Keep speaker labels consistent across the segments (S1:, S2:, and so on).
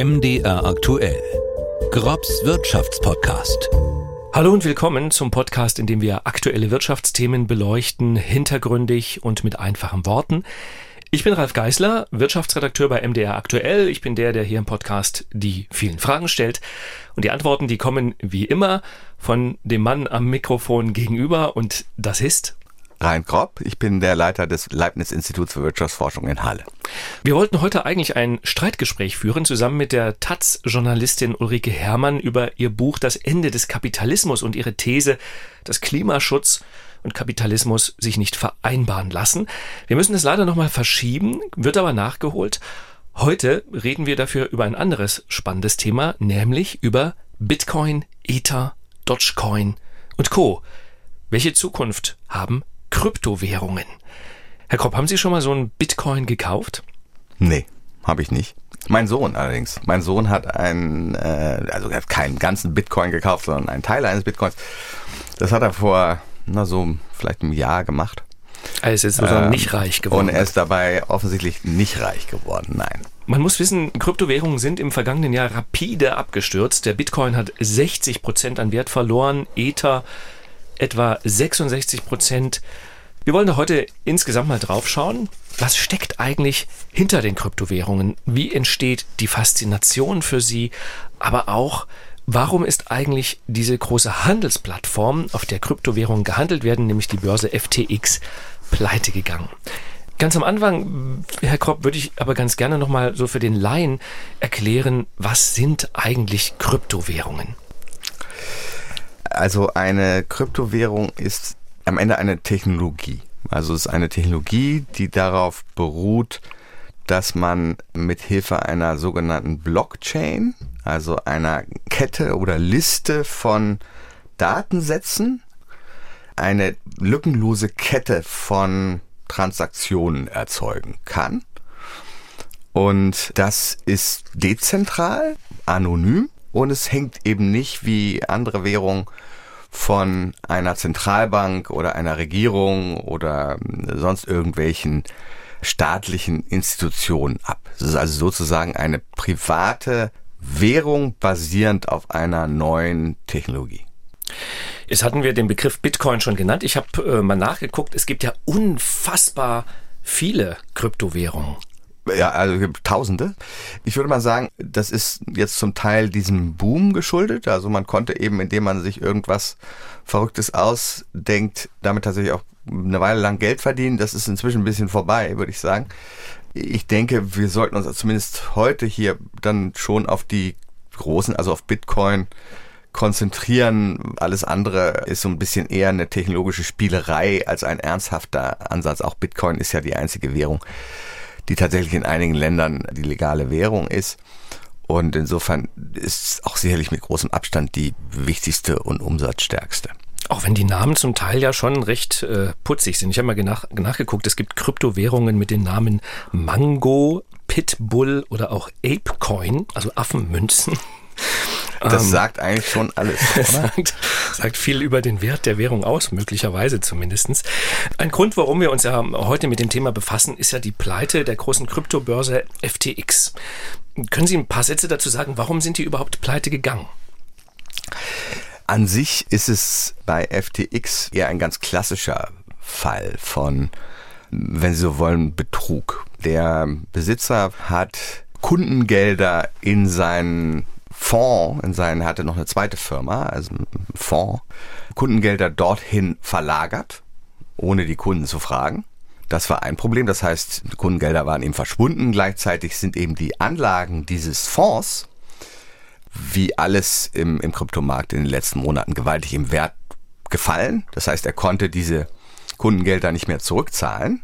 S1: MDR aktuell. Grobs Wirtschaftspodcast.
S2: Hallo und willkommen zum Podcast, in dem wir aktuelle Wirtschaftsthemen beleuchten, hintergründig und mit einfachen Worten. Ich bin Ralf Geißler, Wirtschaftsredakteur bei MDR aktuell. Ich bin der, der hier im Podcast die vielen Fragen stellt. Und die Antworten, die kommen wie immer von dem Mann am Mikrofon gegenüber und das ist
S3: Rein Kropp. Ich bin der Leiter des Leibniz-Instituts für Wirtschaftsforschung in Halle.
S2: Wir wollten heute eigentlich ein Streitgespräch führen, zusammen mit der Taz-Journalistin Ulrike Herrmann über ihr Buch Das Ende des Kapitalismus und ihre These, dass Klimaschutz und Kapitalismus sich nicht vereinbaren lassen. Wir müssen es leider nochmal verschieben, wird aber nachgeholt. Heute reden wir dafür über ein anderes spannendes Thema, nämlich über Bitcoin, Ether, Dogecoin und Co. Welche Zukunft haben Kryptowährungen. Herr Kropp, haben Sie schon mal so einen Bitcoin gekauft?
S3: Nee, habe ich nicht. Mein Sohn allerdings. Mein Sohn hat einen, äh, also er hat keinen ganzen Bitcoin gekauft, sondern einen Teil eines Bitcoins. Das hat er vor, na so, vielleicht einem Jahr gemacht.
S2: Er ist jetzt ähm, nicht reich geworden.
S3: Und er ist dabei offensichtlich nicht reich geworden, nein.
S2: Man muss wissen, Kryptowährungen sind im vergangenen Jahr rapide abgestürzt. Der Bitcoin hat 60 Prozent an Wert verloren, Ether etwa 66 Prozent. Wir wollen da heute insgesamt mal drauf schauen. Was steckt eigentlich hinter den Kryptowährungen? Wie entsteht die Faszination für sie? Aber auch, warum ist eigentlich diese große Handelsplattform, auf der Kryptowährungen gehandelt werden, nämlich die Börse FTX, pleite gegangen? Ganz am Anfang, Herr Kropp, würde ich aber ganz gerne nochmal so für den Laien erklären, was sind eigentlich Kryptowährungen?
S3: Also eine Kryptowährung ist am Ende eine Technologie. Also es ist eine Technologie, die darauf beruht, dass man mit Hilfe einer sogenannten Blockchain, also einer Kette oder Liste von Datensätzen, eine lückenlose Kette von Transaktionen erzeugen kann. Und das ist dezentral, anonym und es hängt eben nicht wie andere Währungen von einer Zentralbank oder einer Regierung oder sonst irgendwelchen staatlichen Institutionen ab. Es ist also sozusagen eine private Währung basierend auf einer neuen Technologie.
S2: Jetzt hatten wir den Begriff Bitcoin schon genannt. Ich habe äh, mal nachgeguckt. Es gibt ja unfassbar viele Kryptowährungen.
S3: Ja, also Tausende. Ich würde mal sagen, das ist jetzt zum Teil diesem Boom geschuldet. Also man konnte eben, indem man sich irgendwas Verrücktes ausdenkt, damit tatsächlich auch eine Weile lang Geld verdienen. Das ist inzwischen ein bisschen vorbei, würde ich sagen. Ich denke, wir sollten uns zumindest heute hier dann schon auf die großen, also auf Bitcoin konzentrieren. Alles andere ist so ein bisschen eher eine technologische Spielerei als ein ernsthafter Ansatz. Auch Bitcoin ist ja die einzige Währung, die tatsächlich in einigen Ländern die legale Währung ist. Und insofern ist es auch sicherlich mit großem Abstand die wichtigste und umsatzstärkste.
S2: Auch wenn die Namen zum Teil ja schon recht äh, putzig sind. Ich habe mal nach, nachgeguckt, es gibt Kryptowährungen mit den Namen Mango, Pitbull oder auch Apecoin, also Affenmünzen.
S3: Das ähm, sagt eigentlich schon alles.
S2: sagt, sagt viel über den Wert der Währung aus, möglicherweise zumindestens. Ein Grund, warum wir uns ja heute mit dem Thema befassen, ist ja die Pleite der großen Kryptobörse FTX. Können Sie ein paar Sätze dazu sagen, warum sind die überhaupt pleite gegangen?
S3: An sich ist es bei FTX eher ein ganz klassischer Fall von, wenn Sie so wollen, Betrug. Der Besitzer hat Kundengelder in seinen Fonds, in seinen, hatte noch eine zweite Firma, also einen Fonds, Kundengelder dorthin verlagert, ohne die Kunden zu fragen. Das war ein Problem. Das heißt, Kundengelder waren eben verschwunden. Gleichzeitig sind eben die Anlagen dieses Fonds, wie alles im, im Kryptomarkt in den letzten Monaten, gewaltig im Wert gefallen. Das heißt, er konnte diese Kundengelder nicht mehr zurückzahlen.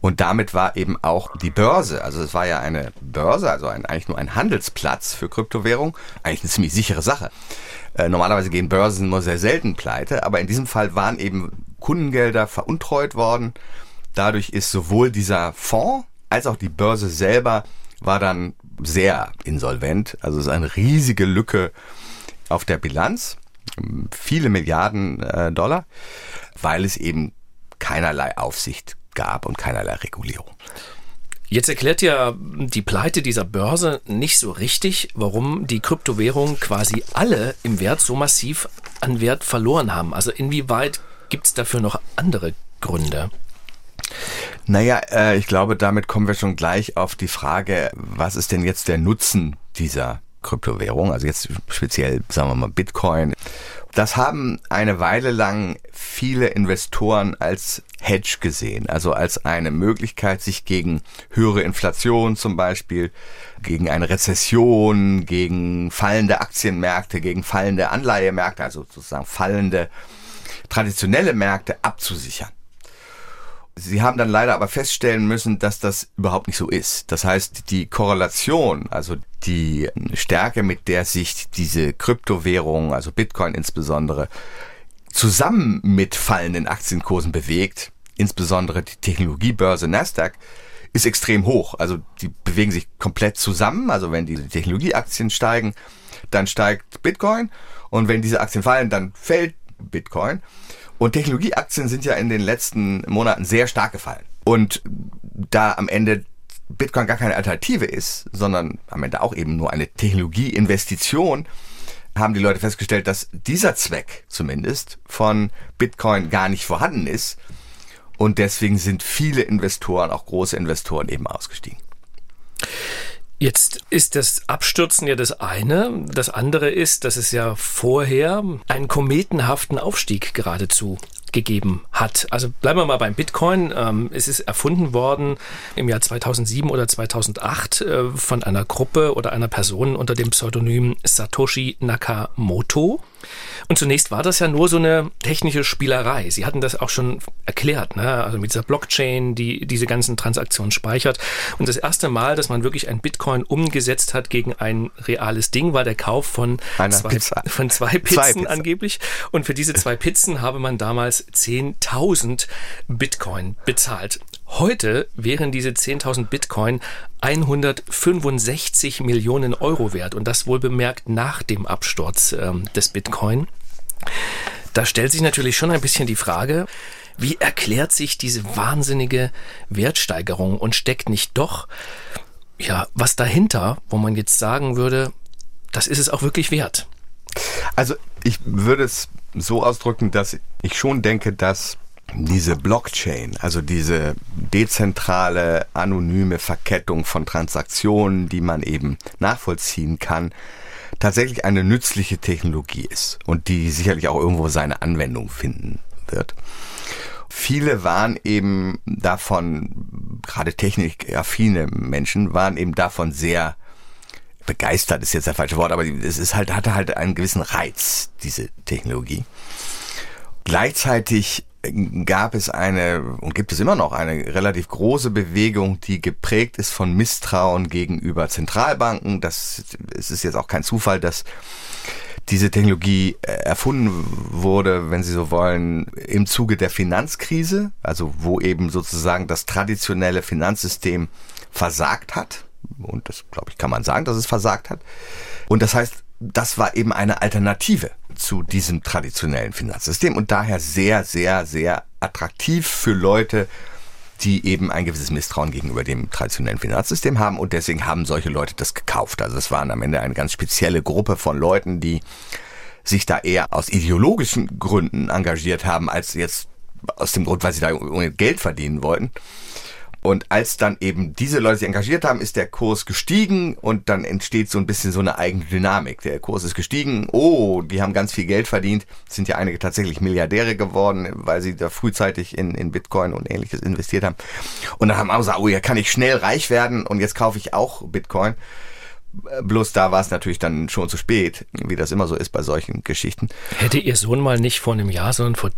S3: Und damit war eben auch die Börse, also es war ja eine Börse, also ein, eigentlich nur ein Handelsplatz für Kryptowährung, eigentlich eine ziemlich sichere Sache. Äh, normalerweise gehen Börsen nur sehr selten pleite, aber in diesem Fall waren eben Kundengelder veruntreut worden. Dadurch ist sowohl dieser Fonds als auch die Börse selber war dann sehr insolvent. Also es ist eine riesige Lücke auf der Bilanz, viele Milliarden äh, Dollar, weil es eben keinerlei Aufsicht gab und keinerlei Regulierung.
S2: Jetzt erklärt ja die Pleite dieser Börse nicht so richtig, warum die Kryptowährungen quasi alle im Wert so massiv an Wert verloren haben. Also inwieweit gibt es dafür noch andere Gründe?
S3: Naja, äh, ich glaube, damit kommen wir schon gleich auf die Frage, was ist denn jetzt der Nutzen dieser Kryptowährung? Also jetzt speziell, sagen wir mal, Bitcoin. Das haben eine Weile lang viele Investoren als Hedge gesehen, also als eine Möglichkeit, sich gegen höhere Inflation zum Beispiel, gegen eine Rezession, gegen fallende Aktienmärkte, gegen fallende Anleihemärkte, also sozusagen fallende traditionelle Märkte abzusichern. Sie haben dann leider aber feststellen müssen, dass das überhaupt nicht so ist. Das heißt, die Korrelation, also die Stärke, mit der sich diese Kryptowährung, also Bitcoin insbesondere, zusammen mit fallenden Aktienkursen bewegt, insbesondere die Technologiebörse Nasdaq, ist extrem hoch. Also die bewegen sich komplett zusammen. Also wenn die Technologieaktien steigen, dann steigt Bitcoin. Und wenn diese Aktien fallen, dann fällt Bitcoin. Und Technologieaktien sind ja in den letzten Monaten sehr stark gefallen. Und da am Ende Bitcoin gar keine Alternative ist, sondern am Ende auch eben nur eine Technologieinvestition, haben die Leute festgestellt, dass dieser Zweck zumindest von Bitcoin gar nicht vorhanden ist. Und deswegen sind viele Investoren, auch große Investoren, eben ausgestiegen.
S2: Jetzt ist das Abstürzen ja das eine. Das andere ist, dass es ja vorher einen kometenhaften Aufstieg geradezu gegeben hat. Also bleiben wir mal beim Bitcoin. Ähm, es ist erfunden worden im Jahr 2007 oder 2008 äh, von einer Gruppe oder einer Person unter dem Pseudonym Satoshi Nakamoto. Und zunächst war das ja nur so eine technische Spielerei. Sie hatten das auch schon erklärt, ne? also mit dieser Blockchain, die diese ganzen Transaktionen speichert. Und das erste Mal, dass man wirklich ein Bitcoin umgesetzt hat gegen ein reales Ding, war der Kauf von, zwei, von zwei Pizzen zwei Pizza. angeblich. Und für diese zwei Pizzen habe man damals 10.000 Bitcoin bezahlt. Heute wären diese 10.000 Bitcoin 165 Millionen Euro wert und das wohl bemerkt nach dem Absturz ähm, des Bitcoin. Da stellt sich natürlich schon ein bisschen die Frage, wie erklärt sich diese wahnsinnige Wertsteigerung und steckt nicht doch ja was dahinter, wo man jetzt sagen würde, das ist es auch wirklich wert?
S3: Also ich würde es so ausdrücken, dass ich schon denke, dass diese Blockchain, also diese dezentrale, anonyme Verkettung von Transaktionen, die man eben nachvollziehen kann, tatsächlich eine nützliche Technologie ist und die sicherlich auch irgendwo seine Anwendung finden wird. Viele waren eben davon, gerade technikaffine Menschen, waren eben davon sehr begeistert, ist jetzt der falsche Wort, aber es ist halt, hatte halt einen gewissen Reiz, diese Technologie. Gleichzeitig gab es eine und gibt es immer noch eine relativ große Bewegung, die geprägt ist von Misstrauen gegenüber Zentralbanken. Das es ist jetzt auch kein Zufall, dass diese Technologie äh, erfunden wurde, wenn Sie so wollen, im Zuge der Finanzkrise, also wo eben sozusagen das traditionelle Finanzsystem versagt hat. Und das, glaube ich, kann man sagen, dass es versagt hat. Und das heißt, das war eben eine Alternative zu diesem traditionellen Finanzsystem und daher sehr, sehr, sehr attraktiv für Leute, die eben ein gewisses Misstrauen gegenüber dem traditionellen Finanzsystem haben und deswegen haben solche Leute das gekauft. Also es waren am Ende eine ganz spezielle Gruppe von Leuten, die sich da eher aus ideologischen Gründen engagiert haben, als jetzt aus dem Grund, weil sie da Geld verdienen wollten. Und als dann eben diese Leute sich engagiert haben, ist der Kurs gestiegen und dann entsteht so ein bisschen so eine eigene Dynamik. Der Kurs ist gestiegen, oh, die haben ganz viel Geld verdient, sind ja einige tatsächlich Milliardäre geworden, weil sie da frühzeitig in, in Bitcoin und ähnliches investiert haben. Und dann haben alle gesagt, oh, ja kann ich schnell reich werden und jetzt kaufe ich auch Bitcoin. Bloß da war es natürlich dann schon zu spät, wie das immer so ist bei solchen Geschichten.
S2: Hätte Ihr Sohn mal nicht vor einem Jahr, sondern vor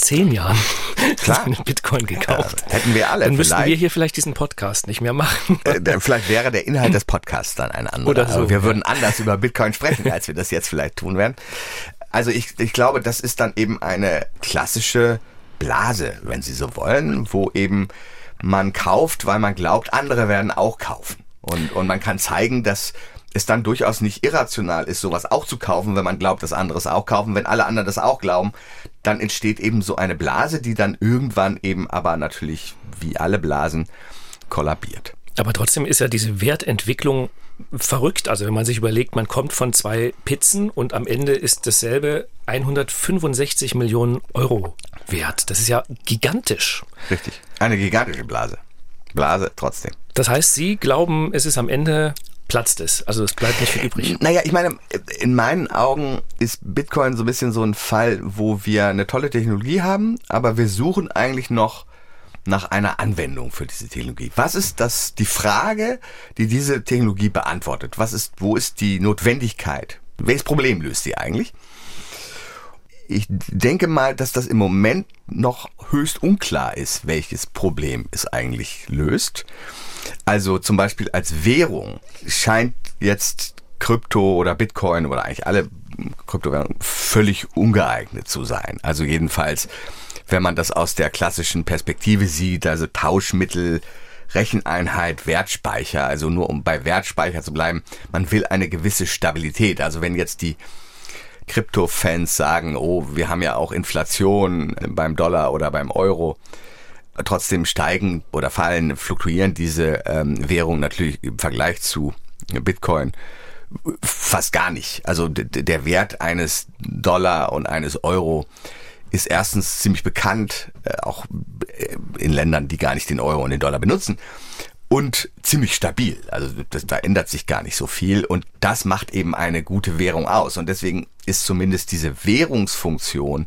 S2: zehn Jahren Klar. Bitcoin gekauft.
S3: Ja, hätten wir alle.
S2: Dann müssten wir hier vielleicht diesen Podcast nicht mehr machen.
S3: Äh, vielleicht wäre der Inhalt des Podcasts dann ein anderer. Oder so. Also wir würden anders über Bitcoin sprechen, als wir das jetzt vielleicht tun werden. Also ich, ich glaube, das ist dann eben eine klassische Blase, wenn Sie so wollen, wo eben man kauft, weil man glaubt, andere werden auch kaufen. Und, und man kann zeigen, dass es dann durchaus nicht irrational ist, sowas auch zu kaufen, wenn man glaubt, dass andere es auch kaufen. Wenn alle anderen das auch glauben, dann entsteht eben so eine Blase, die dann irgendwann eben aber natürlich wie alle Blasen kollabiert.
S2: Aber trotzdem ist ja diese Wertentwicklung verrückt. Also wenn man sich überlegt, man kommt von zwei Pizzen und am Ende ist dasselbe 165 Millionen Euro wert. Das ist ja gigantisch.
S3: Richtig. Eine gigantische Blase. Blase trotzdem.
S2: Das heißt, Sie glauben, es ist am Ende platzt es. Also es bleibt nicht viel übrig.
S3: Naja, ich meine, in meinen Augen ist Bitcoin so ein bisschen so ein Fall, wo wir eine tolle Technologie haben, aber wir suchen eigentlich noch nach einer Anwendung für diese Technologie. Was ist das, die Frage, die diese Technologie beantwortet? Was ist, wo ist die Notwendigkeit? Welches Problem löst sie eigentlich? Ich denke mal, dass das im Moment noch höchst unklar ist, welches Problem es eigentlich löst. Also zum Beispiel als Währung scheint jetzt Krypto oder Bitcoin oder eigentlich alle Kryptowährungen völlig ungeeignet zu sein. Also jedenfalls, wenn man das aus der klassischen Perspektive sieht, also Tauschmittel, Recheneinheit, Wertspeicher, also nur um bei Wertspeicher zu bleiben, man will eine gewisse Stabilität. Also wenn jetzt die Krypto-Fans sagen, oh, wir haben ja auch Inflation beim Dollar oder beim Euro, Trotzdem steigen oder fallen, fluktuieren diese ähm, Währungen natürlich im Vergleich zu Bitcoin fast gar nicht. Also der Wert eines Dollar und eines Euro ist erstens ziemlich bekannt, äh, auch äh, in Ländern, die gar nicht den Euro und den Dollar benutzen. Und ziemlich stabil. Also das, da ändert sich gar nicht so viel. Und das macht eben eine gute Währung aus. Und deswegen ist zumindest diese Währungsfunktion,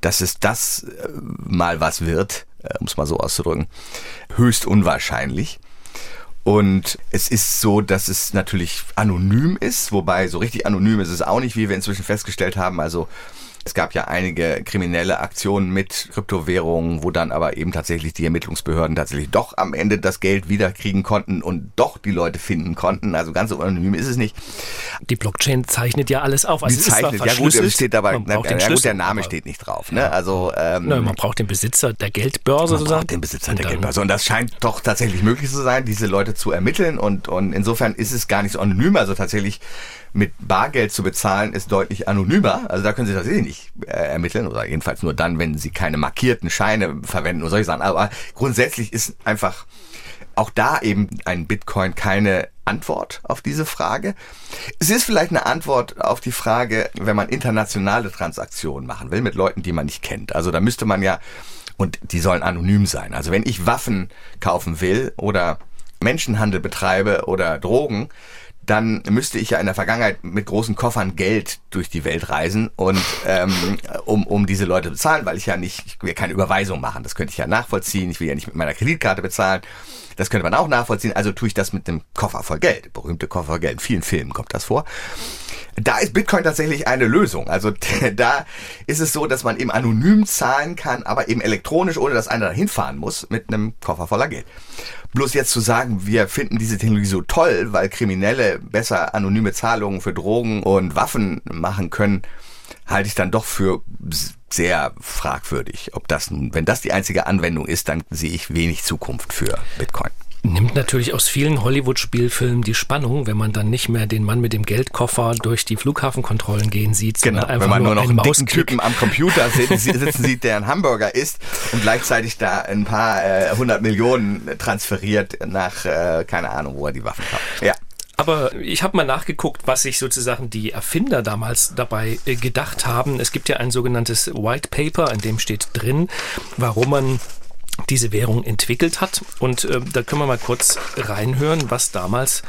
S3: dass es das äh, mal was wird, um es mal so auszudrücken, höchst unwahrscheinlich. Und es ist so, dass es natürlich anonym ist, wobei so richtig anonym ist es auch nicht, wie wir inzwischen festgestellt haben. Also es gab ja einige kriminelle Aktionen mit Kryptowährungen, wo dann aber eben tatsächlich die Ermittlungsbehörden tatsächlich doch am Ende das Geld wiederkriegen konnten und doch die Leute finden konnten. Also ganz so anonym ist es nicht.
S2: Die Blockchain zeichnet ja alles auf.
S3: Also die zeichnet, ja gut, steht aber, na, ja gut, der Name steht nicht drauf. Ne? Also ähm,
S2: na, man braucht den Besitzer der Geldbörse
S3: man sozusagen. Braucht den Besitzer der Geldbörse und das scheint doch tatsächlich möglich zu sein, diese Leute zu ermitteln und und insofern ist es gar nicht so anonym. Also tatsächlich mit Bargeld zu bezahlen ist deutlich anonymer. Also da können Sie tatsächlich nicht äh, ermitteln oder jedenfalls nur dann, wenn Sie keine markierten Scheine verwenden oder solche Sachen. Aber grundsätzlich ist einfach auch da eben ein Bitcoin keine Antwort auf diese Frage. Es ist vielleicht eine Antwort auf die Frage, wenn man internationale Transaktionen machen will mit Leuten, die man nicht kennt. Also da müsste man ja, und die sollen anonym sein. Also wenn ich Waffen kaufen will oder Menschenhandel betreibe oder Drogen, dann müsste ich ja in der Vergangenheit mit großen Koffern Geld durch die Welt reisen und ähm, um, um diese Leute bezahlen, weil ich ja nicht, ich will ja keine Überweisung machen. Das könnte ich ja nachvollziehen. Ich will ja nicht mit meiner Kreditkarte bezahlen. Das könnte man auch nachvollziehen. Also tue ich das mit einem Koffer voll Geld. Berühmte Koffer voll Geld. In vielen Filmen kommt das vor. Da ist Bitcoin tatsächlich eine Lösung. Also da ist es so, dass man eben anonym zahlen kann, aber eben elektronisch, ohne dass einer dahin fahren muss, mit einem Koffer voller Geld. Bloß jetzt zu sagen, wir finden diese Technologie so toll, weil Kriminelle besser anonyme Zahlungen für Drogen und Waffen machen können, halte ich dann doch für sehr fragwürdig. Ob das nun, wenn das die einzige Anwendung ist, dann sehe ich wenig Zukunft für Bitcoin
S2: nimmt natürlich aus vielen Hollywood-Spielfilmen die Spannung, wenn man dann nicht mehr den Mann mit dem Geldkoffer durch die Flughafenkontrollen gehen sieht,
S3: genau, einfach wenn man nur, nur noch einen dicken Typen am Computer sitzen sieht, der einen Hamburger isst und gleichzeitig da ein paar äh, hundert Millionen transferiert nach, äh, keine Ahnung, wo er die Waffen kauft.
S2: Ja. Aber ich habe mal nachgeguckt, was sich sozusagen die Erfinder damals dabei äh, gedacht haben. Es gibt ja ein sogenanntes White Paper, in dem steht drin, warum man diese Währung entwickelt hat. Und äh, da können wir mal kurz reinhören, was damals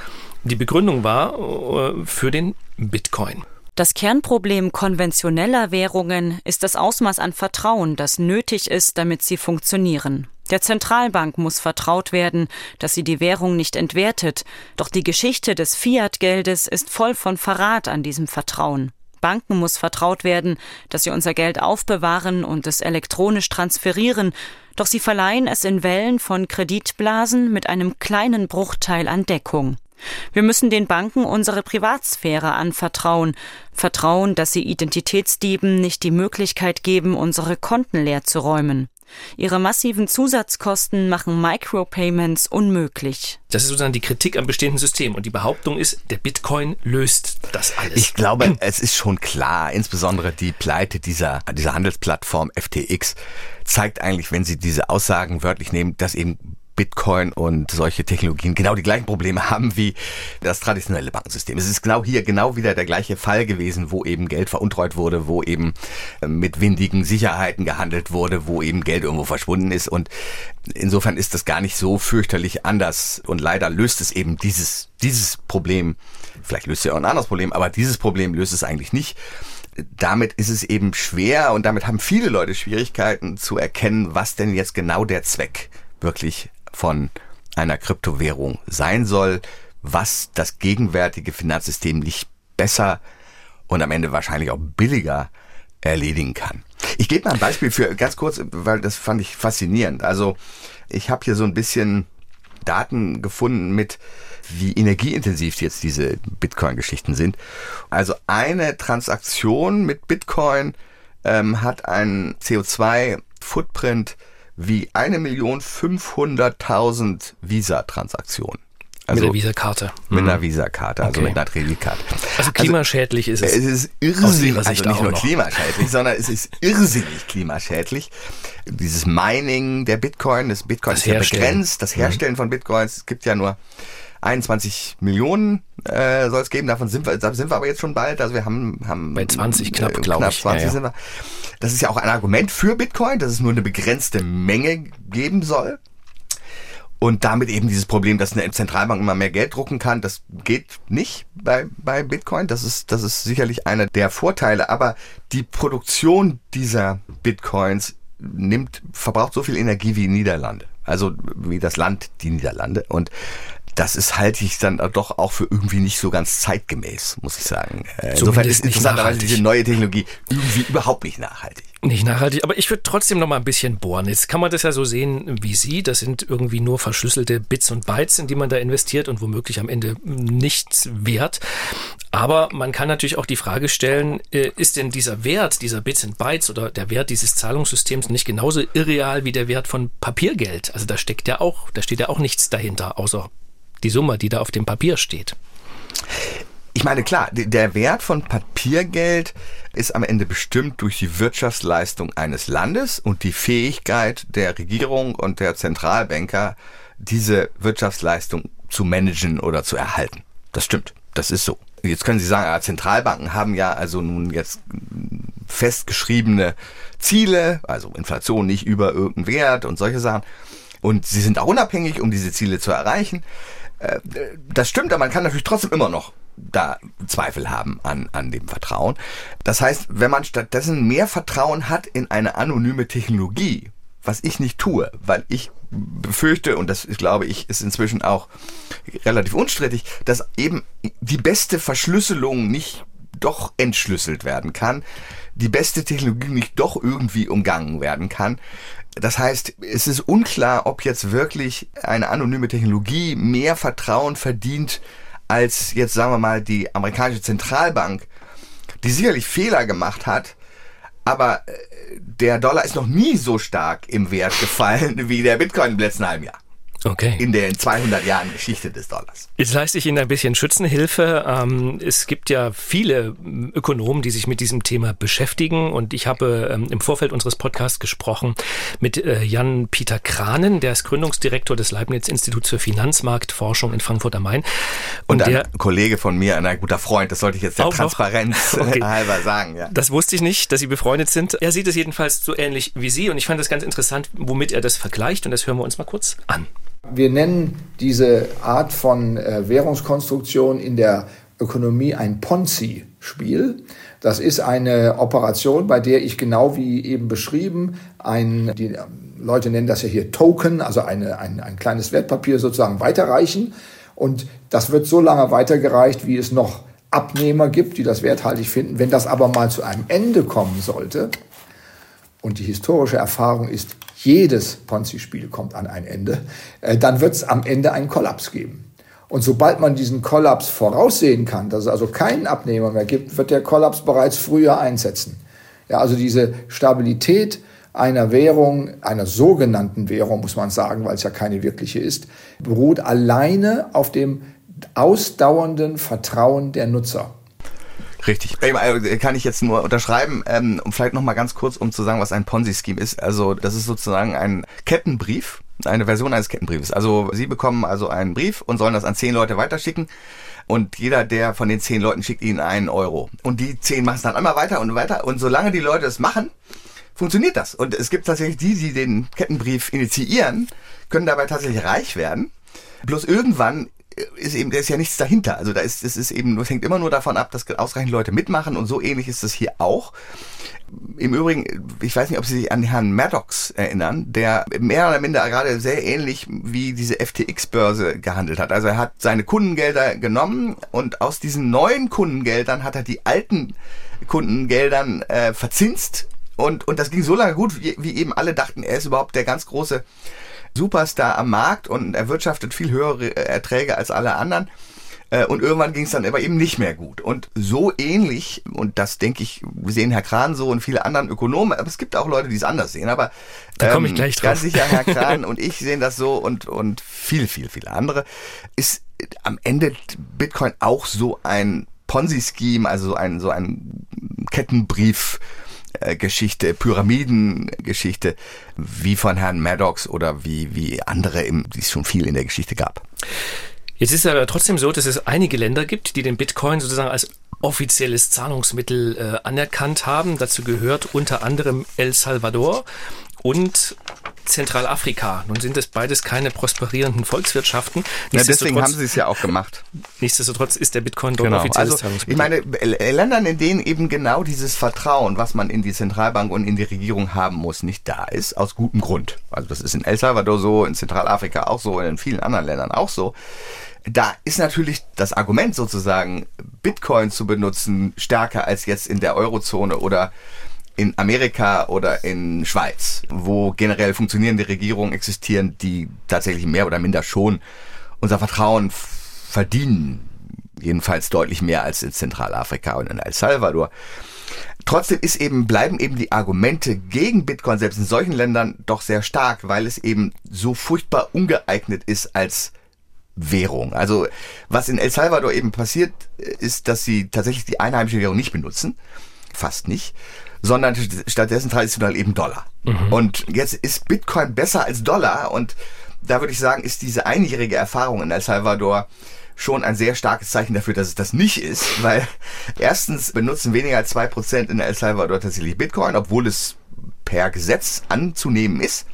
S2: die Begründung war äh, für den Bitcoin.
S4: Das Kernproblem konventioneller Währungen ist das Ausmaß an Vertrauen, das nötig ist, damit sie funktionieren. Der Zentralbank muss vertraut werden, dass sie die Währung nicht entwertet, doch die Geschichte des Fiat-Geldes ist voll von Verrat an diesem Vertrauen. Banken muss vertraut werden, dass sie unser Geld aufbewahren und es elektronisch transferieren, doch sie verleihen es in Wellen von Kreditblasen mit einem kleinen Bruchteil an Deckung. Wir müssen den Banken unsere Privatsphäre anvertrauen, vertrauen, dass sie Identitätsdieben nicht die Möglichkeit geben, unsere Konten leer zu räumen. Ihre massiven Zusatzkosten machen Micropayments unmöglich.
S2: Das ist sozusagen die Kritik am bestehenden System. Und die Behauptung ist, der Bitcoin löst das alles.
S3: Ich glaube, es ist schon klar, insbesondere die Pleite dieser, dieser Handelsplattform FTX zeigt eigentlich, wenn Sie diese Aussagen wörtlich nehmen, dass eben Bitcoin und solche Technologien genau die gleichen Probleme haben wie das traditionelle Bankensystem. Es ist genau hier genau wieder der gleiche Fall gewesen, wo eben Geld veruntreut wurde, wo eben äh, mit windigen Sicherheiten gehandelt wurde, wo eben Geld irgendwo verschwunden ist. Und insofern ist das gar nicht so fürchterlich anders. Und leider löst es eben dieses, dieses Problem, vielleicht löst es ja auch ein anderes Problem, aber dieses Problem löst es eigentlich nicht. Damit ist es eben schwer und damit haben viele Leute Schwierigkeiten zu erkennen, was denn jetzt genau der Zweck wirklich von einer Kryptowährung sein soll, was das gegenwärtige Finanzsystem nicht besser und am Ende wahrscheinlich auch billiger erledigen kann. Ich gebe mal ein Beispiel für ganz kurz, weil das fand ich faszinierend. Also ich habe hier so ein bisschen Daten gefunden mit wie energieintensiv jetzt diese Bitcoin-Geschichten sind. Also eine Transaktion mit Bitcoin ähm, hat einen CO2-Footprint wie eine Million 500.000 Visa-Transaktionen.
S2: Also mit der Visa-Karte.
S3: Mit einer mhm. Visa-Karte, also okay. mit einer Kreditkarte.
S2: Also klimaschädlich also, ist es.
S3: Es ist irrsinnig, also nicht nur noch. klimaschädlich, sondern es ist irrsinnig klimaschädlich. Dieses Mining der Bitcoin, das Bitcoin das ist ja begrenzt, das Herstellen mhm. von Bitcoins, es gibt ja nur 21 Millionen äh, soll es geben. Davon sind wir, da sind wir aber jetzt schon bald. Also wir haben, haben
S2: bei 20 knapp, äh, glaube ich.
S3: 20 ja, ja. sind wir. Das ist ja auch ein Argument für Bitcoin, dass es nur eine begrenzte Menge geben soll. Und damit eben dieses Problem, dass eine Zentralbank immer mehr Geld drucken kann, das geht nicht bei, bei Bitcoin. Das ist, das ist sicherlich einer der Vorteile. Aber die Produktion dieser Bitcoins nimmt, verbraucht so viel Energie wie Niederlande. Also wie das Land, die Niederlande. Und das ist halte ich dann doch auch für irgendwie nicht so ganz zeitgemäß, muss ich sagen. Äh, insofern ist interessanterweise diese neue Technologie irgendwie überhaupt nicht nachhaltig.
S2: Nicht nachhaltig, aber ich würde trotzdem noch mal ein bisschen bohren. Jetzt kann man das ja so sehen wie Sie. Das sind irgendwie nur verschlüsselte Bits und Bytes, in die man da investiert und womöglich am Ende nichts wert. Aber man kann natürlich auch die Frage stellen, äh, ist denn dieser Wert dieser Bits und Bytes oder der Wert dieses Zahlungssystems nicht genauso irreal wie der Wert von Papiergeld? Also da steckt ja auch, da steht ja auch nichts dahinter, außer die Summe, die da auf dem Papier steht.
S3: Ich meine, klar, der Wert von Papiergeld ist am Ende bestimmt durch die Wirtschaftsleistung eines Landes und die Fähigkeit der Regierung und der Zentralbanker, diese Wirtschaftsleistung zu managen oder zu erhalten. Das stimmt. Das ist so. Jetzt können Sie sagen, Zentralbanken haben ja also nun jetzt festgeschriebene Ziele, also Inflation nicht über irgendeinen Wert und solche Sachen. Und sie sind auch unabhängig, um diese Ziele zu erreichen. Äh, das stimmt, aber man kann natürlich trotzdem immer noch da Zweifel haben an, an dem Vertrauen. Das heißt, wenn man stattdessen mehr Vertrauen hat in eine anonyme Technologie, was ich nicht tue, weil ich befürchte, und das glaube ich, ist inzwischen auch relativ unstrittig, dass eben die beste Verschlüsselung nicht doch entschlüsselt werden kann, die beste Technologie nicht doch irgendwie umgangen werden kann, das heißt, es ist unklar, ob jetzt wirklich eine anonyme Technologie mehr Vertrauen verdient als jetzt sagen wir mal die amerikanische Zentralbank, die sicherlich Fehler gemacht hat, aber äh, der Dollar ist noch nie so stark im Wert gefallen wie der Bitcoin im letzten halben Jahr. Okay. In den 200 Jahren Geschichte des Dollars.
S2: Jetzt leiste ich Ihnen ein bisschen Schützenhilfe. Ähm, es gibt ja viele Ökonomen, die sich mit diesem Thema beschäftigen. Und ich habe ähm, im Vorfeld unseres Podcasts gesprochen mit äh, Jan-Peter Kranen, der ist Gründungsdirektor des Leibniz-Instituts für Finanzmarktforschung in Frankfurt am Main.
S3: Und, und der Kollege von mir, ein guter Freund, das sollte ich jetzt der Transparenz okay. halber sagen.
S2: Ja. Das wusste ich nicht, dass Sie befreundet sind. Er sieht es jedenfalls so ähnlich wie Sie. Und ich fand das ganz interessant, womit er das vergleicht. Und das hören wir uns mal kurz an.
S5: Wir nennen diese Art von äh, Währungskonstruktion in der Ökonomie ein Ponzi-Spiel. Das ist eine Operation, bei der ich genau wie eben beschrieben, ein, die Leute nennen das ja hier Token, also eine, ein, ein kleines Wertpapier sozusagen weiterreichen. Und das wird so lange weitergereicht, wie es noch Abnehmer gibt, die das werthaltig finden. Wenn das aber mal zu einem Ende kommen sollte, und die historische Erfahrung ist, jedes Ponzi-Spiel kommt an ein Ende, äh, dann wird es am Ende einen Kollaps geben. Und sobald man diesen Kollaps voraussehen kann, dass es also keinen Abnehmer mehr gibt, wird der Kollaps bereits früher einsetzen. Ja, also diese Stabilität einer Währung, einer sogenannten Währung, muss man sagen, weil es ja keine wirkliche ist, beruht alleine auf dem ausdauernden Vertrauen der Nutzer.
S3: Richtig. Äh, kann ich jetzt nur unterschreiben. Ähm, und vielleicht nochmal ganz kurz, um zu sagen, was ein Ponzi-Scheme ist. Also das ist sozusagen ein Kettenbrief eine Version eines Kettenbriefes. Also Sie bekommen also einen Brief und sollen das an zehn Leute weiterschicken. Und jeder, der von den zehn Leuten schickt Ihnen einen Euro. Und die zehn machen es dann immer weiter und weiter. Und solange die Leute das machen, funktioniert das. Und es gibt tatsächlich die, die den Kettenbrief initiieren, können dabei tatsächlich reich werden. Bloß irgendwann ist eben, da ist ja nichts dahinter. Also da ist, es ist eben, es hängt immer nur davon ab, dass ausreichend Leute mitmachen und so ähnlich ist es hier auch. Im Übrigen, ich weiß nicht, ob Sie sich an Herrn Maddox erinnern, der mehr oder minder gerade sehr ähnlich wie diese FTX-Börse gehandelt hat. Also er hat seine Kundengelder genommen und aus diesen neuen Kundengeldern hat er die alten Kundengeldern äh, verzinst und, und das ging so lange gut, wie, wie eben alle dachten, er ist überhaupt der ganz große Superstar am Markt und erwirtschaftet viel höhere Erträge als alle anderen. Äh, und irgendwann ging es dann aber eben nicht mehr gut. Und so ähnlich, und das denke ich, wir sehen Herr Kran so und viele anderen Ökonomen, aber es gibt auch Leute, die es anders sehen. Aber
S2: da komme ich ähm, gleich drauf.
S3: Ganz sicher, Herr Kran und ich sehen das so und, und viel, viel, viele andere. Ist am Ende Bitcoin auch so ein Ponzi-Scheme, also ein, so ein Kettenbrief, äh, Geschichte, Pyramidengeschichte, wie von Herrn Maddox oder wie, wie andere, die es schon viel in der Geschichte gab.
S2: Jetzt ist es aber trotzdem so, dass es einige Länder gibt, die den Bitcoin sozusagen als offizielles Zahlungsmittel äh, anerkannt haben. Dazu gehört unter anderem El Salvador und Zentralafrika. Nun sind es beides keine prosperierenden Volkswirtschaften.
S3: Ja, deswegen haben sie es ja auch gemacht.
S2: Nichtsdestotrotz ist der Bitcoin dort genau.
S3: offizielles also. Ich meine, Ländern, in denen eben genau dieses Vertrauen, was man in die Zentralbank und in die Regierung haben muss, nicht da ist, aus gutem Grund. Also das ist in El Salvador so, in Zentralafrika auch so, in vielen anderen Ländern auch so da ist natürlich das Argument sozusagen, Bitcoin zu benutzen, stärker als jetzt in der Eurozone oder in Amerika oder in Schweiz, wo generell funktionierende Regierungen existieren, die tatsächlich mehr oder minder schon unser Vertrauen verdienen. Jedenfalls deutlich mehr als in Zentralafrika und in El Salvador. Trotzdem ist eben, bleiben eben die Argumente gegen Bitcoin selbst in solchen Ländern doch sehr stark, weil es eben so furchtbar ungeeignet ist als Währung. Also was in El Salvador eben passiert, ist, dass sie tatsächlich die einheimische Währung nicht benutzen. Fast nicht sondern stattdessen traditionell eben Dollar. Mhm. Und jetzt ist Bitcoin besser als Dollar und da würde ich sagen, ist diese einjährige Erfahrung in El Salvador schon ein sehr starkes Zeichen dafür, dass es das nicht ist, weil erstens benutzen weniger als zwei Prozent in El Salvador tatsächlich Bitcoin, obwohl es per Gesetz anzunehmen ist.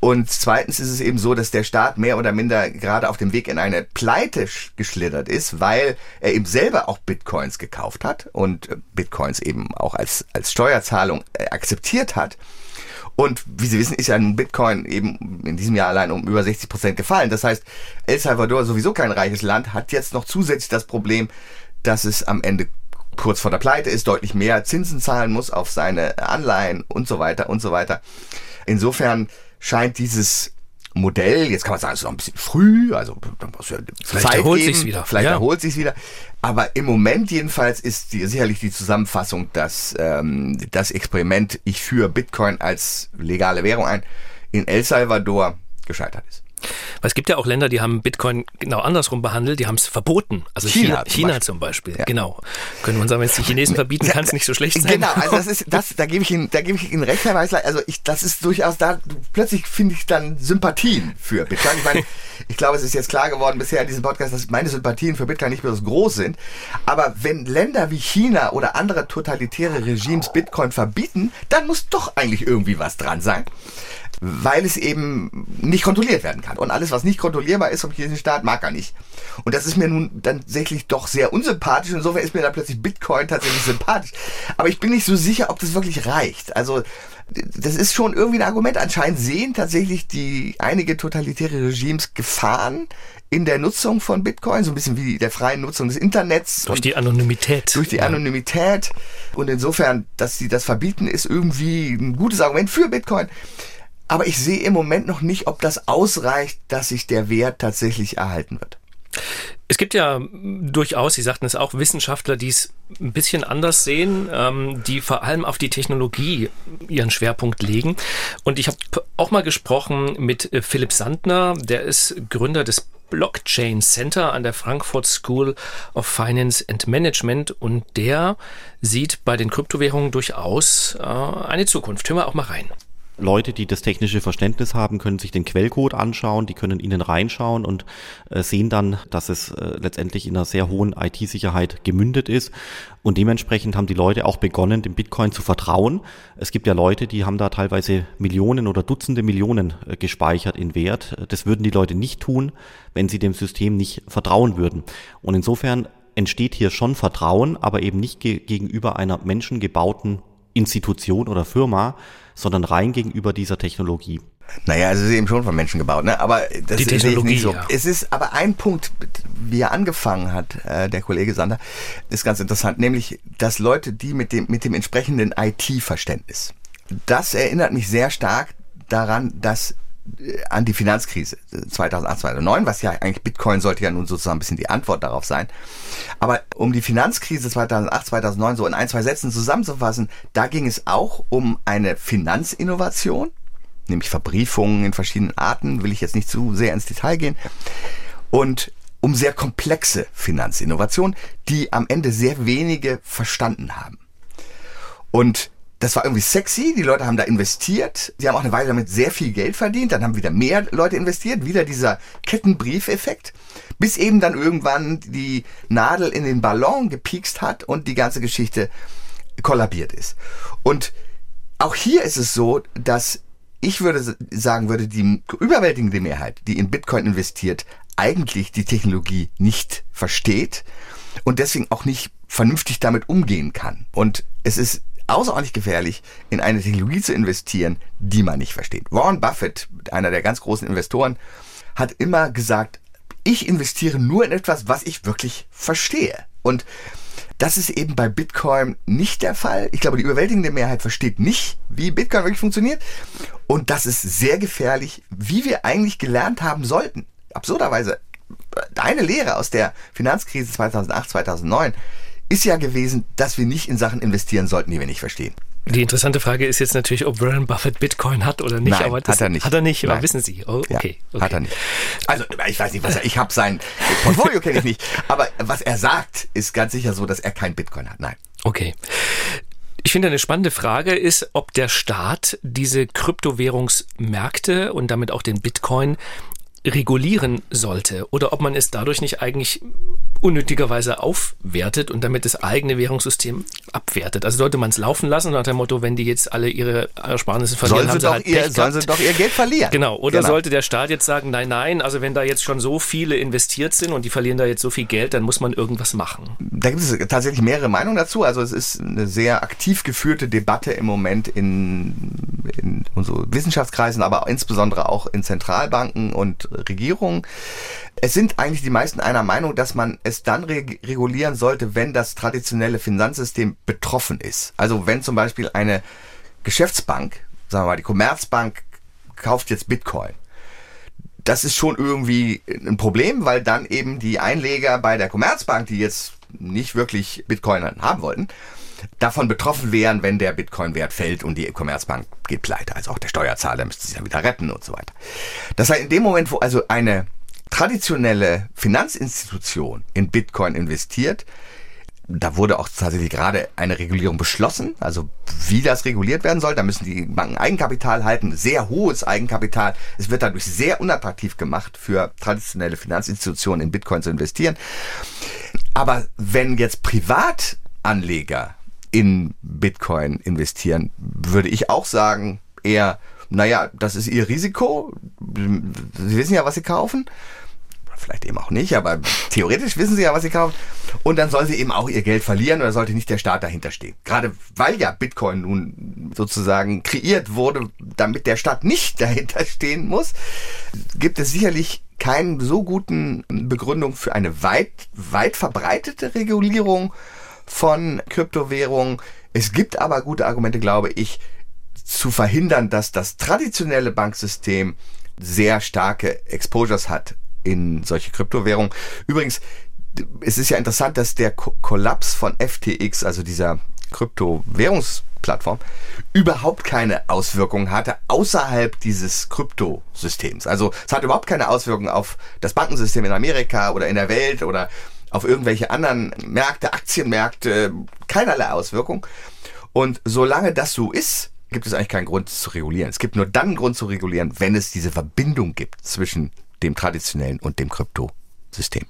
S3: Und zweitens ist es eben so, dass der Staat mehr oder minder gerade auf dem Weg in eine Pleite geschlittert ist, weil er eben selber auch Bitcoins gekauft hat und Bitcoins eben auch als, als Steuerzahlung äh, akzeptiert hat. Und wie Sie wissen, ist ja ein Bitcoin eben in diesem Jahr allein um über 60 Prozent gefallen. Das heißt, El Salvador, sowieso kein reiches Land, hat jetzt noch zusätzlich das Problem, dass es am Ende kurz vor der Pleite ist, deutlich mehr Zinsen zahlen muss auf seine Anleihen und so weiter und so weiter. Insofern scheint dieses Modell, jetzt kann man sagen, es ist noch ein bisschen früh, also
S2: vielleicht Zeit erholt sich wieder.
S3: Vielleicht ja. erholt sich wieder. Aber im Moment jedenfalls ist die, sicherlich die Zusammenfassung, dass ähm, das Experiment, ich führe Bitcoin als legale Währung ein, in El Salvador gescheitert ist.
S2: Weil es gibt ja auch Länder, die haben Bitcoin genau andersrum behandelt, die haben es verboten. Also China, China, zum Beispiel. Zum Beispiel. Ja. Genau. Können wir uns sagen, wenn es die Chinesen verbieten, kann es nicht so schlecht sein.
S3: Genau, also das ist, das, da gebe ich Ihnen, da gebe ich Ihnen recht, Herr Weißler. Also ich, das ist durchaus da, plötzlich finde ich dann Sympathien für Bitcoin. Ich meine, ich glaube, es ist jetzt klar geworden bisher in diesem Podcast, dass meine Sympathien für Bitcoin nicht besonders groß sind. Aber wenn Länder wie China oder andere totalitäre Regimes Bitcoin verbieten, dann muss doch eigentlich irgendwie was dran sein weil es eben nicht kontrolliert werden kann. Und alles, was nicht kontrollierbar ist vom chinesischen Staat, mag er nicht. Und das ist mir nun tatsächlich doch sehr unsympathisch. Insofern ist mir da plötzlich Bitcoin tatsächlich sympathisch. Aber ich bin nicht so sicher, ob das wirklich reicht. Also das ist schon irgendwie ein Argument. Anscheinend sehen tatsächlich die einige totalitäre Regimes Gefahren in der Nutzung von Bitcoin, so ein bisschen wie der freien Nutzung des Internets.
S2: Durch die Anonymität.
S3: Durch die ja. Anonymität. Und insofern, dass sie das verbieten, ist irgendwie ein gutes Argument für Bitcoin. Aber ich sehe im Moment noch nicht, ob das ausreicht, dass sich der Wert tatsächlich erhalten wird.
S2: Es gibt ja durchaus, Sie sagten es auch, Wissenschaftler, die es ein bisschen anders sehen, ähm, die vor allem auf die Technologie ihren Schwerpunkt legen. Und ich habe auch mal gesprochen mit äh, Philipp Sandner, der ist Gründer des Blockchain Center an der Frankfurt School of Finance and Management und der sieht bei den Kryptowährungen durchaus äh, eine Zukunft. Hören wir auch mal rein.
S6: Leute, die das technische Verständnis haben, können sich den Quellcode anschauen, die können ihnen reinschauen und äh, sehen dann, dass es äh, letztendlich in einer sehr hohen IT-Sicherheit gemündet ist. Und dementsprechend haben die Leute auch begonnen, dem Bitcoin zu vertrauen. Es gibt ja Leute, die haben da teilweise Millionen oder Dutzende Millionen äh, gespeichert in Wert. Das würden die Leute nicht tun, wenn sie dem System nicht vertrauen würden. Und insofern entsteht hier schon Vertrauen, aber eben nicht ge gegenüber einer menschengebauten Institution oder Firma, sondern rein gegenüber dieser Technologie.
S3: Naja, es ist eben schon von Menschen gebaut, ne? aber das
S2: Die Technologie,
S3: ist nicht so.
S2: ja.
S3: Es ist aber ein Punkt, wie er angefangen hat, äh, der Kollege Sander, ist ganz interessant, nämlich, dass Leute, die mit dem, mit dem entsprechenden IT-Verständnis, das erinnert mich sehr stark daran, dass an die Finanzkrise 2008, 2009, was ja eigentlich Bitcoin sollte ja nun sozusagen ein bisschen die Antwort darauf sein. Aber um die Finanzkrise 2008, 2009 so in ein, zwei Sätzen zusammenzufassen, da ging es auch um eine Finanzinnovation, nämlich Verbriefungen in verschiedenen Arten, will ich jetzt nicht zu sehr ins Detail gehen, und um sehr komplexe Finanzinnovation, die am Ende sehr wenige verstanden haben. Und das war irgendwie sexy, die Leute haben da investiert, sie haben auch eine Weile damit sehr viel Geld verdient, dann haben wieder mehr Leute investiert, wieder dieser Kettenbriefeffekt, bis eben dann irgendwann die Nadel in den Ballon gepiekst hat und die ganze Geschichte kollabiert ist. Und auch hier ist es so, dass ich würde sagen würde, die überwältigende Mehrheit, die in Bitcoin investiert, eigentlich die Technologie nicht versteht und deswegen auch nicht vernünftig damit umgehen kann. Und es ist außerordentlich gefährlich, in eine Technologie zu investieren, die man nicht versteht. Warren Buffett, einer der ganz großen Investoren, hat immer gesagt, ich investiere nur in etwas, was ich wirklich verstehe. Und das ist eben bei Bitcoin nicht der Fall. Ich glaube, die überwältigende Mehrheit versteht nicht, wie Bitcoin wirklich funktioniert. Und das ist sehr gefährlich, wie wir eigentlich gelernt haben sollten. Absurderweise, eine Lehre aus der Finanzkrise 2008, 2009 ist ja gewesen, dass wir nicht in Sachen investieren sollten, die wir nicht verstehen.
S2: Die interessante Frage ist jetzt natürlich, ob Warren Buffett Bitcoin hat oder nicht.
S3: Nein,
S2: aber das
S3: hat er nicht.
S2: Hat er nicht, aber
S3: Nein.
S2: wissen Sie. Oh,
S3: Ja,
S2: okay, okay.
S3: Hat er nicht. Also, ich weiß nicht, was er, ich habe sein Portfolio kenne ich nicht, aber was er sagt, ist ganz sicher so, dass er kein Bitcoin hat. Nein.
S2: Okay. Ich finde eine spannende Frage ist, ob der Staat diese Kryptowährungsmärkte und damit auch den Bitcoin regulieren sollte oder ob man es dadurch nicht eigentlich unnötigerweise aufwertet und damit das eigene Währungssystem abwertet. Also sollte man es laufen lassen nach dem Motto, wenn die jetzt alle ihre Ersparnisse verlieren,
S3: Sollen
S2: haben sie
S3: doch
S2: halt
S3: ihr, sollen sie doch ihr Geld verlieren.
S2: Genau, oder
S3: Genau.
S2: sollte der Staat jetzt sagen, nein, nein, also wenn da jetzt schon so viele investiert sind und die verlieren da jetzt so viel Geld, dann muss man irgendwas machen.
S3: Da gibt es tatsächlich mehrere Meinungen dazu. Also es ist eine sehr aktiv geführte Debatte im Moment in, in unseren Wissenschaftskreisen, aber insbesondere auch in Zentralbanken und Regierungen. Es sind eigentlich die meisten einer Meinung, dass man es dann reg regulieren sollte, wenn das traditionelle Finanzsystem betroffen ist. Also wenn zum Beispiel eine Geschäftsbank, sagen wir mal die Commerzbank, kauft jetzt Bitcoin das ist schon irgendwie ein Problem, weil dann eben die Einleger bei der Commerzbank, die jetzt nicht wirklich Bitcoin haben wollten, davon betroffen wären, wenn der Bitcoin-Wert fällt und die Commerzbank geht pleite. Also auch der Steuerzahler müsste sich dann wieder retten und so weiter. Das heißt, in dem Moment, wo also eine traditionelle Finanzinstitution in Bitcoin investiert, da wurde auch tatsächlich gerade eine Regulierung beschlossen, also wie das reguliert werden soll. Da müssen die Banken Eigenkapital halten, sehr hohes Eigenkapital. Es wird dadurch sehr unattraktiv gemacht für traditionelle Finanzinstitutionen in Bitcoin zu investieren. Aber wenn jetzt Privatanleger in Bitcoin investieren, würde ich auch sagen, eher, naja, das ist ihr Risiko. Sie wissen ja, was sie kaufen vielleicht eben auch nicht, aber theoretisch wissen sie ja, was sie kaufen. Und dann soll sie eben auch ihr Geld verlieren oder sollte nicht der Staat dahinter stehen. Gerade weil ja Bitcoin nun sozusagen kreiert wurde, damit der Staat nicht dahinter stehen muss, gibt es sicherlich keinen so guten Begründung für eine weit, weit verbreitete Regulierung von Kryptowährungen. Es gibt aber gute Argumente, glaube ich, zu verhindern, dass das traditionelle Banksystem sehr starke Exposures hat in solche Kryptowährungen. Übrigens, es ist ja interessant, dass der Ko Kollaps von FTX, also dieser Kryptowährungsplattform, überhaupt keine Auswirkungen hatte außerhalb dieses Kryptosystems. Also es hat überhaupt keine Auswirkungen auf das Bankensystem in Amerika oder in der Welt oder auf irgendwelche anderen Märkte, Aktienmärkte, keinerlei Auswirkung. Und solange das so ist, gibt es eigentlich keinen Grund zu regulieren. Es gibt nur dann einen Grund zu regulieren, wenn es diese Verbindung gibt zwischen dem traditionellen und dem Kryptosystem.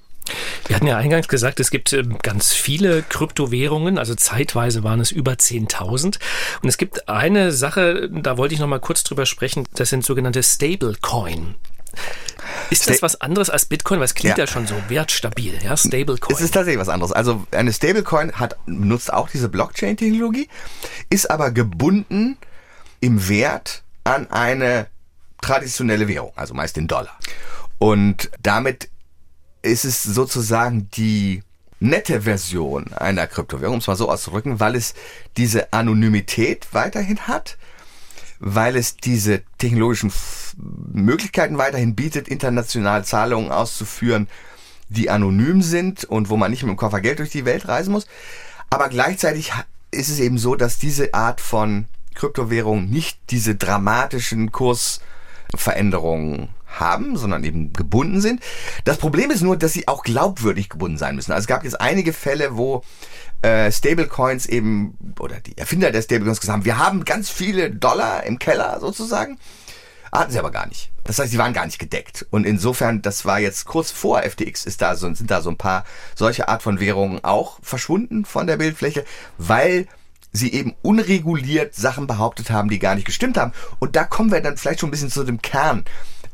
S2: Wir hatten ja eingangs gesagt, es gibt ähm, ganz viele Kryptowährungen, also zeitweise waren es über 10.000. Und es gibt eine Sache, da wollte ich noch mal kurz drüber sprechen, das sind sogenannte Stablecoin. Ist das was anderes als Bitcoin? Weil es klingt ja. ja, schon so wertstabil, ja, Stablecoin.
S3: Es ist tatsächlich was anderes. Also eine Stablecoin hat, nutzt auch diese Blockchain-Technologie, ist aber gebunden im Wert an eine traditionelle Währung, also meist den Dollar. Und damit ist es sozusagen die nette Version einer Kryptowährung, um es mal so auszudrücken, weil es diese Anonymität weiterhin hat, weil es diese technologischen Möglichkeiten weiterhin bietet, international Zahlungen auszuführen, die anonym sind und wo man nicht mit dem Koffer Geld durch die Welt reisen muss. Aber gleichzeitig ist es eben so, dass diese Art von Kryptowährung nicht diese dramatischen Kursveränderungen haben, sondern eben gebunden sind. Das Problem ist nur, dass sie auch glaubwürdig gebunden sein müssen. Also es gab jetzt einige Fälle, wo äh, Stablecoins eben, oder die Erfinder der Stablecoins gesagt haben, wir haben ganz viele Dollar im Keller sozusagen. Hatten sie aber gar nicht. Das heißt, sie waren gar nicht gedeckt. Und insofern, das war jetzt kurz vor FTX, ist da so, sind da so ein paar solche Art von Währungen auch verschwunden von der Bildfläche, weil sie eben unreguliert Sachen behauptet haben, die gar nicht gestimmt haben. Und da kommen wir dann vielleicht schon ein bisschen zu dem Kern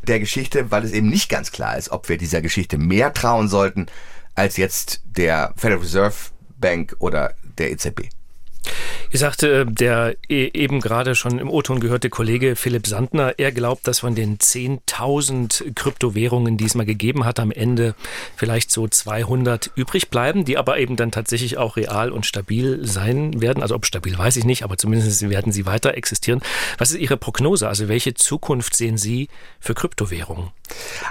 S3: der Geschichte, weil es eben nicht ganz klar ist, ob wir dieser Geschichte mehr trauen sollten als jetzt der Federal Reserve Bank oder der EZB.
S2: Ihr sagte der e-, eben gerade schon im O-Ton gehörte Kollege Philipp Sandner, er glaubt, dass von den 10.000 Kryptowährungen, die es mal gegeben hat, am Ende vielleicht so 200 übrig bleiben, die aber eben dann tatsächlich auch real und stabil sein werden. Also ob stabil weiß ich nicht, aber zumindest werden sie weiter existieren. Was ist Ihre Prognose? Also welche Zukunft sehen Sie für Kryptowährungen?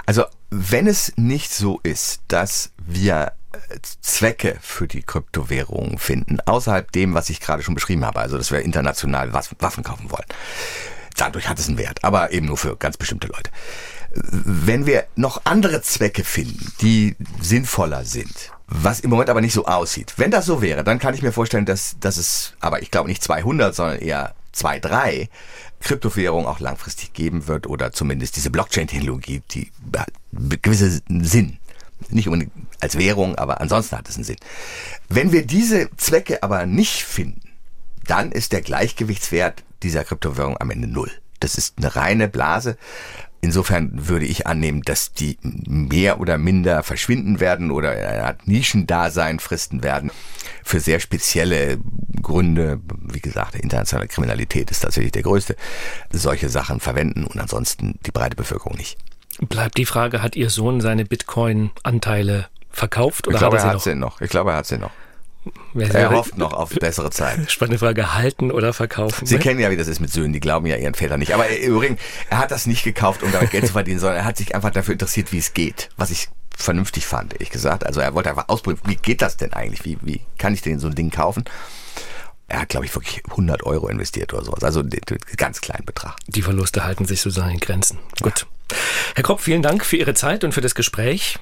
S3: Also wenn es nicht so ist, dass wir Zwecke für die Kryptowährungen finden, außerhalb dem, was ich gerade schon beschrieben habe, also dass wir international Waffen kaufen wollen. Dadurch hat es einen Wert, aber eben nur für ganz bestimmte Leute. Wenn wir noch andere Zwecke finden, die sinnvoller sind, was im Moment aber nicht so aussieht, wenn das so wäre, dann kann ich mir vorstellen, dass, dass es, aber ich glaube nicht 200, sondern eher zwei, drei Kryptowährungen auch langfristig geben wird oder zumindest diese Blockchain-Technologie, die gewisse Sinn nicht unbedingt als Währung, aber ansonsten hat es einen Sinn. Wenn wir diese Zwecke aber nicht finden, dann ist der Gleichgewichtswert dieser Kryptowährung am Ende null. Das ist eine reine Blase. Insofern würde ich annehmen, dass die mehr oder minder verschwinden werden oder eine Art Nischendasein fristen werden. Für sehr spezielle Gründe, wie gesagt, internationale Kriminalität ist tatsächlich der größte, solche Sachen verwenden und ansonsten die breite Bevölkerung nicht.
S2: Bleibt die Frage, hat Ihr Sohn seine Bitcoin-Anteile verkauft?
S3: Oder ich glaube, er, er hat sie noch? Ich glaube, er hat sie noch. Wer er hofft noch auf bessere Zeiten.
S2: Spannende Frage, halten oder verkaufen?
S3: Sie ne? kennen ja, wie das ist mit Söhnen, die glauben ja ihren Vätern nicht. Aber übrigens, er hat das nicht gekauft, um damit Geld zu verdienen, sondern er hat sich einfach dafür interessiert, wie es geht. Was ich vernünftig fand, ehrlich gesagt. Also er wollte einfach ausprobieren, wie geht das denn eigentlich? Wie, wie kann ich denn so ein Ding kaufen? Er hat, glaube ich, wirklich 100 Euro investiert oder sowas. Also ganz kleinen Betrag.
S2: Die Verluste halten sich sozusagen in Grenzen. Gut. Herr Kopp, vielen Dank für Ihre Zeit und für das Gespräch.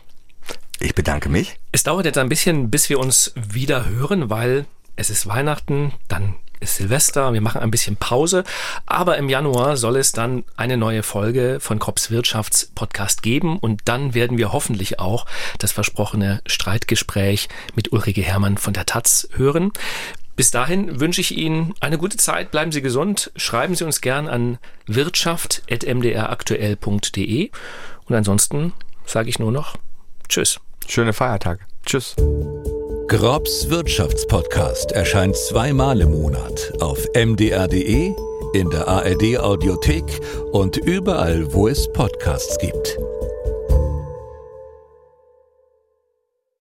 S3: Ich bedanke mich.
S2: Es dauert jetzt ein bisschen, bis wir uns wieder hören, weil es ist Weihnachten, dann ist Silvester, wir machen ein bisschen Pause, aber im Januar soll es dann eine neue Folge von Kropps Wirtschaftspodcast geben und dann werden wir hoffentlich auch das versprochene Streitgespräch mit Ulrike Hermann von der Taz hören. Bis dahin wünsche ich Ihnen eine gute Zeit, bleiben Sie gesund, schreiben Sie uns gern an wirtschaft.mdraktuell.de und ansonsten sage ich nur noch Tschüss.
S3: Schöne Feiertage. Tschüss.
S1: Grobs Wirtschaftspodcast erscheint zweimal im Monat auf mdr.de, in der ARD Audiothek und überall, wo es Podcasts gibt.